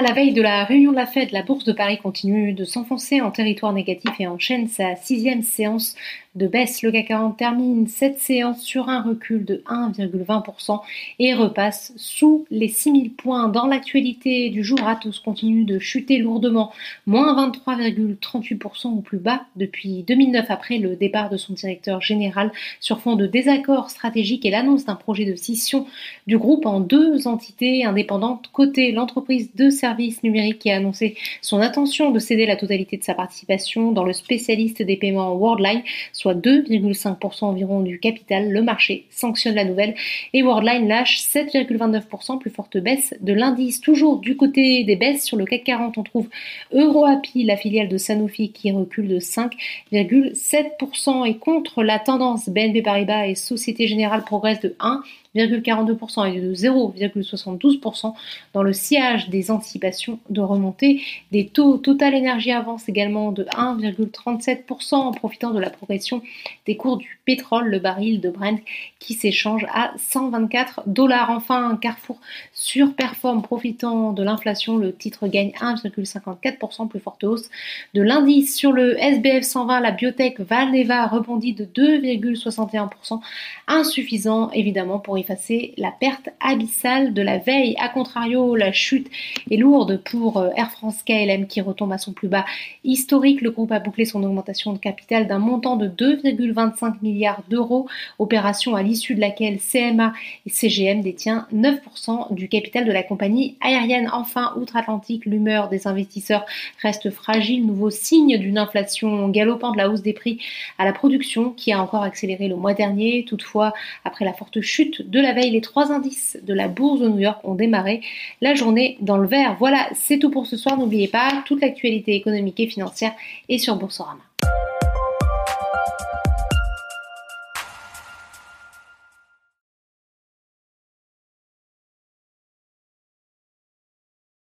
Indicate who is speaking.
Speaker 1: la veille de la réunion de la Fed, la bourse de Paris continue de s'enfoncer en territoire négatif et enchaîne sa sixième séance de baisse. Le CAC 40 termine cette séance sur un recul de 1,20% et repasse sous les 6000 points. Dans l'actualité du jour, Atos continue de chuter lourdement, moins 23,38% au plus bas depuis 2009 après le départ de son directeur général sur fond de désaccords stratégiques et l'annonce d'un projet de scission du groupe en deux entités indépendantes. Côté l'entreprise de services numériques qui a annoncé son intention de céder la totalité de sa participation dans le spécialiste des paiements Worldline, soit 2,5% environ du capital. Le marché sanctionne la nouvelle et Worldline lâche 7,29%, plus forte baisse de l'indice. Toujours du côté des baisses sur le CAC 40, on trouve EuroAPI, la filiale de Sanofi, qui recule de 5,7% et contre la tendance BNP Paribas et Société Générale progresse de 1 0,42% et de 0,72% dans le sillage des anticipations de remontée des taux. Total Énergie avance également de 1,37% en profitant de la progression des cours du pétrole, le baril de Brent qui s'échange à 124 dollars. Enfin, Carrefour surperforme profitant de l'inflation. Le titre gagne 1,54%, plus forte hausse de l'indice. Sur le SBF 120, la biotech Valneva rebondit de 2,61%, insuffisant évidemment pour effacer la perte abyssale de la veille. A contrario, la chute est lourde pour euh, Air France KLM qui retombe à son plus bas historique. Le groupe a bouclé son augmentation de capital d'un montant de 2,25 milliards d'euros, opération à l'issue de laquelle CMA et CGM détient 9% du capital de la compagnie aérienne. Enfin, outre-Atlantique, l'humeur des investisseurs reste fragile, nouveau signe d'une inflation galopante, la hausse des prix à la production qui a encore accéléré le mois dernier. Toutefois, après la forte chute de la veille, les trois indices de la bourse de New York ont démarré la journée dans le vert. Voilà, c'est tout pour ce soir. N'oubliez pas, toute l'actualité économique et financière est sur Boursorama.